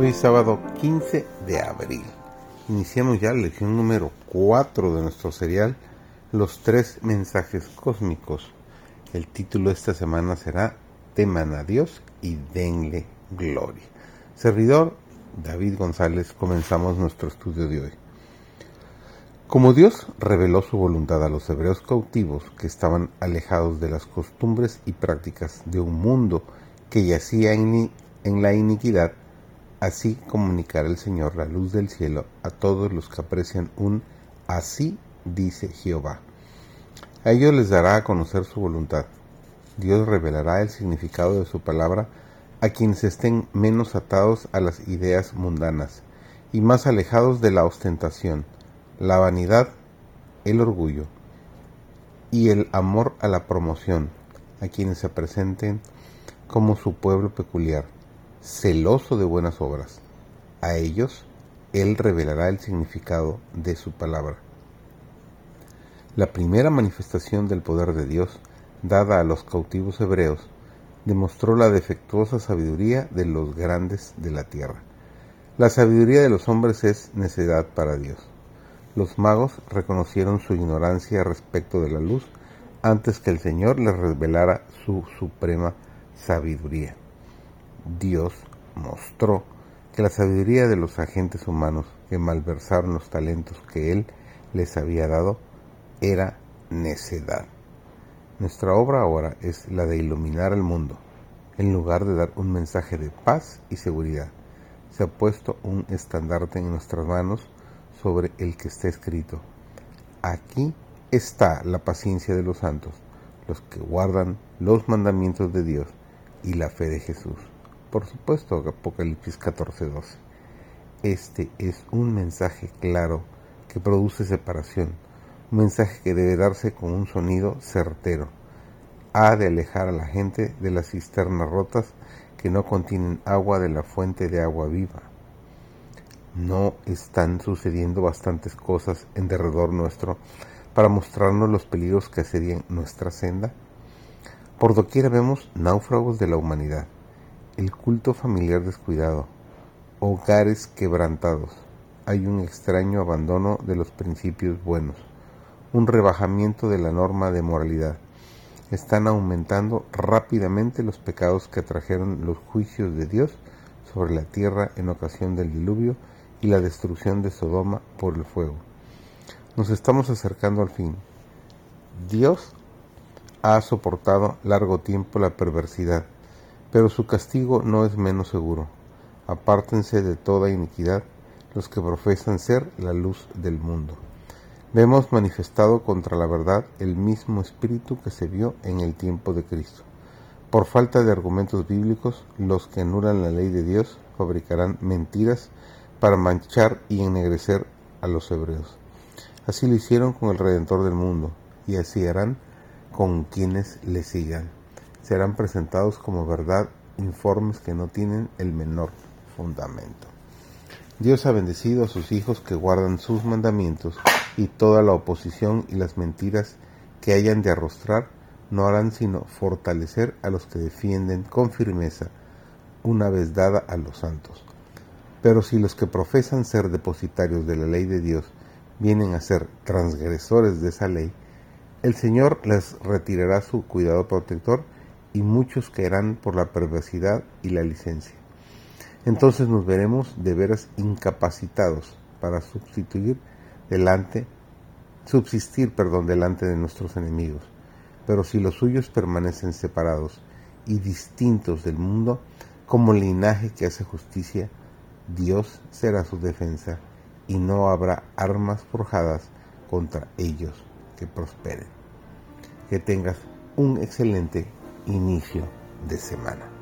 Hoy sábado 15 de abril. Iniciamos ya la lección número 4 de nuestro serial, Los tres mensajes cósmicos. El título de esta semana será Teman a Dios y denle gloria. Servidor David González, comenzamos nuestro estudio de hoy. Como Dios reveló su voluntad a los hebreos cautivos que estaban alejados de las costumbres y prácticas de un mundo que yacía en la iniquidad, Así comunicará el Señor la luz del cielo a todos los que aprecian un así dice Jehová. A ellos les dará a conocer su voluntad. Dios revelará el significado de su palabra a quienes estén menos atados a las ideas mundanas y más alejados de la ostentación, la vanidad, el orgullo y el amor a la promoción, a quienes se presenten como su pueblo peculiar celoso de buenas obras. A ellos Él revelará el significado de su palabra. La primera manifestación del poder de Dios, dada a los cautivos hebreos, demostró la defectuosa sabiduría de los grandes de la tierra. La sabiduría de los hombres es necedad para Dios. Los magos reconocieron su ignorancia respecto de la luz antes que el Señor les revelara su suprema sabiduría. Dios mostró que la sabiduría de los agentes humanos que malversaron los talentos que Él les había dado era necedad. Nuestra obra ahora es la de iluminar al mundo, en lugar de dar un mensaje de paz y seguridad. Se ha puesto un estandarte en nuestras manos sobre el que está escrito. Aquí está la paciencia de los santos, los que guardan los mandamientos de Dios y la fe de Jesús por supuesto Apocalipsis 14:12. Este es un mensaje claro que produce separación, un mensaje que debe darse con un sonido certero. Ha de alejar a la gente de las cisternas rotas que no contienen agua de la fuente de agua viva. ¿No están sucediendo bastantes cosas en derredor nuestro para mostrarnos los peligros que asedian nuestra senda? Por doquiera vemos náufragos de la humanidad el culto familiar descuidado, hogares quebrantados. Hay un extraño abandono de los principios buenos, un rebajamiento de la norma de moralidad. Están aumentando rápidamente los pecados que atrajeron los juicios de Dios sobre la tierra en ocasión del diluvio y la destrucción de Sodoma por el fuego. Nos estamos acercando al fin. Dios ha soportado largo tiempo la perversidad pero su castigo no es menos seguro. Apártense de toda iniquidad los que profesan ser la luz del mundo. Vemos manifestado contra la verdad el mismo espíritu que se vio en el tiempo de Cristo. Por falta de argumentos bíblicos, los que anulan la ley de Dios fabricarán mentiras para manchar y ennegrecer a los hebreos. Así lo hicieron con el Redentor del mundo, y así harán con quienes le sigan serán presentados como verdad informes que no tienen el menor fundamento. Dios ha bendecido a sus hijos que guardan sus mandamientos y toda la oposición y las mentiras que hayan de arrostrar no harán sino fortalecer a los que defienden con firmeza una vez dada a los santos. Pero si los que profesan ser depositarios de la ley de Dios vienen a ser transgresores de esa ley, el Señor les retirará su cuidado protector y muchos caerán por la perversidad y la licencia. Entonces nos veremos de veras incapacitados para sustituir delante, subsistir, perdón, delante de nuestros enemigos. Pero si los suyos permanecen separados y distintos del mundo, como linaje que hace justicia, Dios será su defensa y no habrá armas forjadas contra ellos que prosperen. Que tengas un excelente inicio de semana.